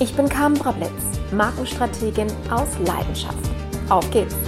Ich bin Carmen Brablitz, Markenstrategin aus Leidenschaft. Auf geht's!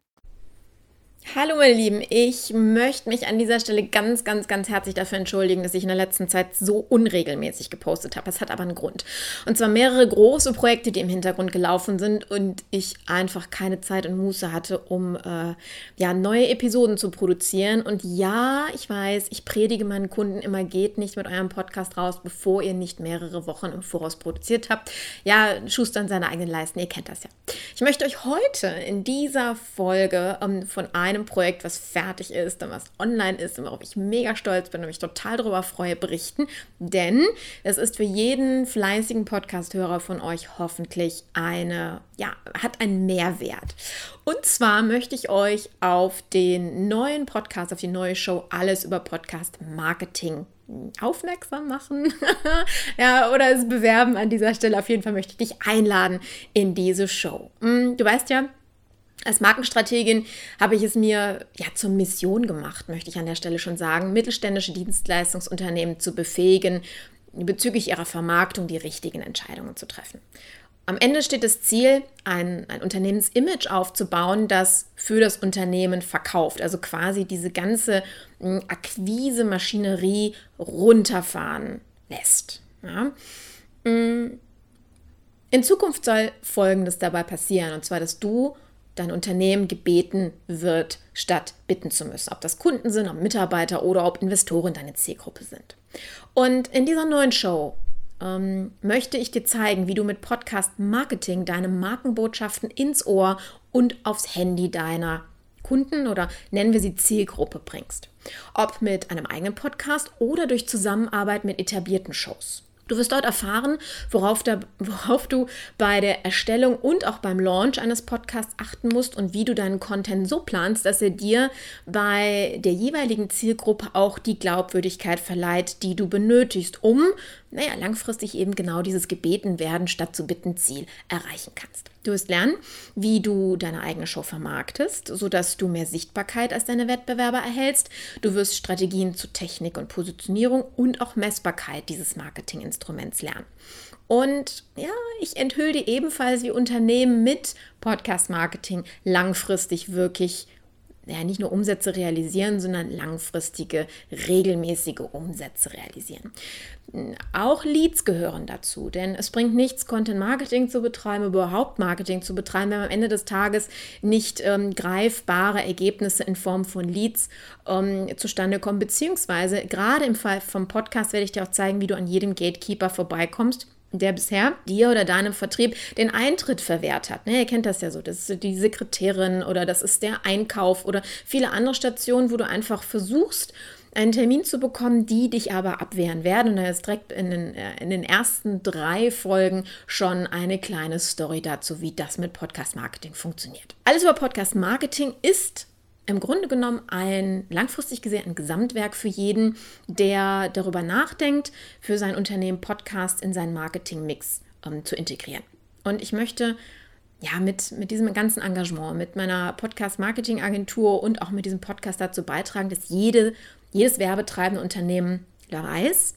Hallo meine Lieben, ich möchte mich an dieser Stelle ganz, ganz, ganz herzlich dafür entschuldigen, dass ich in der letzten Zeit so unregelmäßig gepostet habe. Es hat aber einen Grund. Und zwar mehrere große Projekte, die im Hintergrund gelaufen sind und ich einfach keine Zeit und Muße hatte, um äh, ja, neue Episoden zu produzieren. Und ja, ich weiß, ich predige meinen Kunden immer, geht nicht mit eurem Podcast raus, bevor ihr nicht mehrere Wochen im Voraus produziert habt. Ja, schustern seine eigenen Leisten, ihr kennt das ja. Ich möchte euch heute in dieser Folge ähm, von einem einem Projekt, was fertig ist und was online ist und worauf ich mega stolz bin und mich total darüber freue, berichten. Denn es ist für jeden fleißigen Podcast-Hörer von euch hoffentlich eine, ja, hat einen Mehrwert. Und zwar möchte ich euch auf den neuen Podcast, auf die neue Show Alles über Podcast Marketing aufmerksam machen ja, oder es bewerben an dieser Stelle. Auf jeden Fall möchte ich dich einladen in diese Show. Mm, du weißt ja, als Markenstrategin habe ich es mir ja zur Mission gemacht, möchte ich an der Stelle schon sagen, mittelständische Dienstleistungsunternehmen zu befähigen, bezüglich ihrer Vermarktung die richtigen Entscheidungen zu treffen. Am Ende steht das Ziel, ein, ein Unternehmensimage aufzubauen, das für das Unternehmen verkauft. Also quasi diese ganze hm, Akquise-Maschinerie runterfahren lässt. Ja. Hm. In Zukunft soll Folgendes dabei passieren, und zwar, dass du dein Unternehmen gebeten wird, statt bitten zu müssen. Ob das Kunden sind, ob Mitarbeiter oder ob Investoren deine Zielgruppe sind. Und in dieser neuen Show ähm, möchte ich dir zeigen, wie du mit Podcast Marketing deine Markenbotschaften ins Ohr und aufs Handy deiner Kunden oder nennen wir sie Zielgruppe bringst. Ob mit einem eigenen Podcast oder durch Zusammenarbeit mit etablierten Shows. Du wirst dort erfahren, worauf, da, worauf, du bei der Erstellung und auch beim Launch eines Podcasts achten musst und wie du deinen Content so planst, dass er dir bei der jeweiligen Zielgruppe auch die Glaubwürdigkeit verleiht, die du benötigst, um naja, langfristig eben genau dieses gebeten werden statt zu bitten Ziel erreichen kannst. Du wirst lernen, wie du deine eigene Show vermarktest, sodass du mehr Sichtbarkeit als deine Wettbewerber erhältst. Du wirst Strategien zu Technik und Positionierung und auch Messbarkeit dieses Marketinginstruments lernen. Und ja, ich enthülle dir ebenfalls, wie Unternehmen mit Podcast Marketing langfristig wirklich ja, nicht nur Umsätze realisieren, sondern langfristige, regelmäßige Umsätze realisieren. Auch Leads gehören dazu, denn es bringt nichts, Content Marketing zu betreiben, überhaupt Marketing zu betreiben, wenn am Ende des Tages nicht ähm, greifbare Ergebnisse in Form von Leads ähm, zustande kommen. Beziehungsweise gerade im Fall vom Podcast werde ich dir auch zeigen, wie du an jedem Gatekeeper vorbeikommst der bisher dir oder deinem Vertrieb den Eintritt verwehrt hat. Ne, ihr kennt das ja so, das ist die Sekretärin oder das ist der Einkauf oder viele andere Stationen, wo du einfach versuchst, einen Termin zu bekommen, die dich aber abwehren werden. Und da ist direkt in den, äh, in den ersten drei Folgen schon eine kleine Story dazu, wie das mit Podcast Marketing funktioniert. Alles über Podcast Marketing ist im Grunde genommen ein langfristig gesehen ein Gesamtwerk für jeden, der darüber nachdenkt, für sein Unternehmen Podcast in seinen Marketingmix ähm, zu integrieren. Und ich möchte ja, mit, mit diesem ganzen Engagement, mit meiner Podcast-Marketing-Agentur und auch mit diesem Podcast dazu beitragen, dass jede jedes werbetreibende Unternehmen weiß,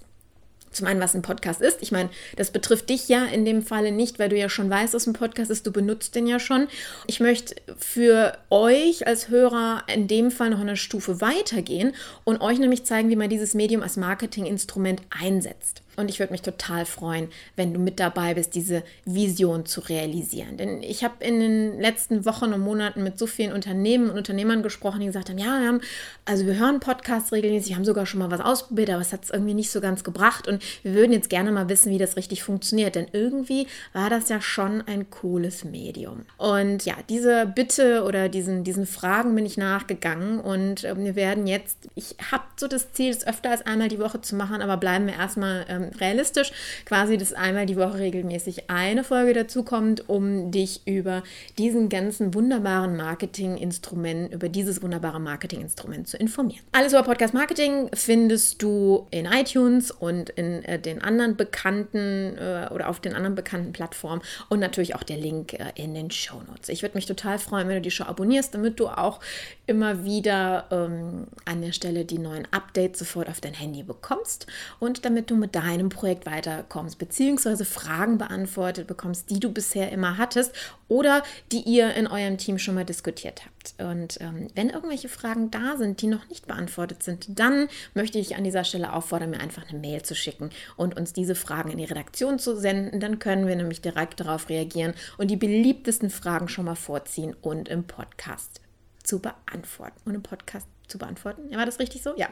zum einen, was ein Podcast ist. Ich meine, das betrifft dich ja in dem Falle nicht, weil du ja schon weißt, was ein Podcast ist. Du benutzt den ja schon. Ich möchte für euch als Hörer in dem Fall noch eine Stufe weitergehen und euch nämlich zeigen, wie man dieses Medium als Marketinginstrument einsetzt. Und ich würde mich total freuen, wenn du mit dabei bist, diese Vision zu realisieren. Denn ich habe in den letzten Wochen und Monaten mit so vielen Unternehmen und Unternehmern gesprochen, die gesagt haben, ja, wir haben, also wir hören Podcasts regelmäßig, haben sogar schon mal was ausprobiert, aber es hat es irgendwie nicht so ganz gebracht. Und wir würden jetzt gerne mal wissen, wie das richtig funktioniert. Denn irgendwie war das ja schon ein cooles Medium. Und ja, diese Bitte oder diesen, diesen Fragen bin ich nachgegangen und äh, wir werden jetzt, ich habe so das Ziel, es öfter als einmal die Woche zu machen, aber bleiben wir erstmal ähm, realistisch, quasi, dass einmal die Woche regelmäßig eine Folge dazu kommt, um dich über diesen ganzen wunderbaren Marketinginstrument, über dieses wunderbare Marketinginstrument zu informieren. Alles über Podcast Marketing findest du in iTunes und in äh, den anderen bekannten äh, oder auf den anderen bekannten Plattformen und natürlich auch der Link äh, in den Show Notes. Ich würde mich total freuen, wenn du die Show abonnierst, damit du auch immer wieder ähm, an der Stelle die neuen Updates sofort auf dein Handy bekommst und damit du mit deinem Projekt weiterkommst, beziehungsweise Fragen beantwortet bekommst, die du bisher immer hattest oder die ihr in eurem Team schon mal diskutiert habt. Und ähm, wenn irgendwelche Fragen da sind, die noch nicht beantwortet sind, dann möchte ich an dieser Stelle auffordern, mir einfach eine Mail zu schicken und uns diese Fragen in die Redaktion zu senden. Dann können wir nämlich direkt darauf reagieren und die beliebtesten Fragen schon mal vorziehen und im Podcast zu beantworten. Und im Podcast zu beantworten. War das richtig so? Ja.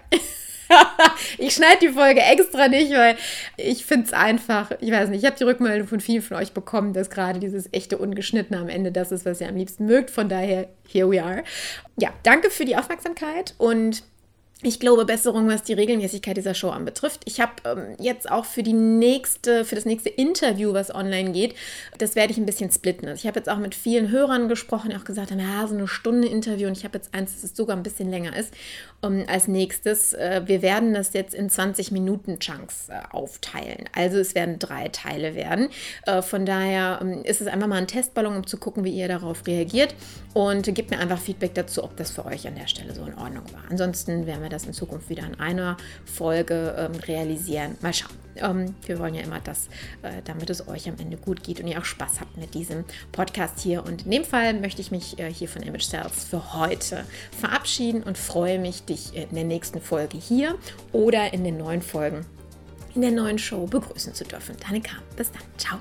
ich schneide die Folge extra nicht, weil ich finde es einfach, ich weiß nicht, ich habe die Rückmeldung von vielen von euch bekommen, dass gerade dieses echte Ungeschnittene am Ende das ist, was ihr am liebsten mögt. Von daher, here we are. Ja, danke für die Aufmerksamkeit und ich glaube Besserung, was die Regelmäßigkeit dieser Show anbetrifft. Ich habe ähm, jetzt auch für die nächste, für das nächste Interview, was online geht, das werde ich ein bisschen splitten. Also ich habe jetzt auch mit vielen Hörern gesprochen, die auch gesagt haben, ja, so eine Stunde Interview und ich habe jetzt eins, das sogar ein bisschen länger ist. Ähm, als nächstes, äh, wir werden das jetzt in 20 Minuten Chunks äh, aufteilen. Also es werden drei Teile werden. Äh, von daher ähm, ist es einfach mal ein Testballon, um zu gucken, wie ihr darauf reagiert und gebt mir einfach Feedback dazu, ob das für euch an der Stelle so in Ordnung war. Ansonsten werden wir das in Zukunft wieder in einer Folge ähm, realisieren. Mal schauen. Ähm, wir wollen ja immer das, äh, damit es euch am Ende gut geht und ihr auch Spaß habt mit diesem Podcast hier. Und in dem Fall möchte ich mich äh, hier von Image Sales für heute verabschieden und freue mich, dich in der nächsten Folge hier oder in den neuen Folgen in der neuen Show begrüßen zu dürfen. Deine Kam. Bis dann. Ciao.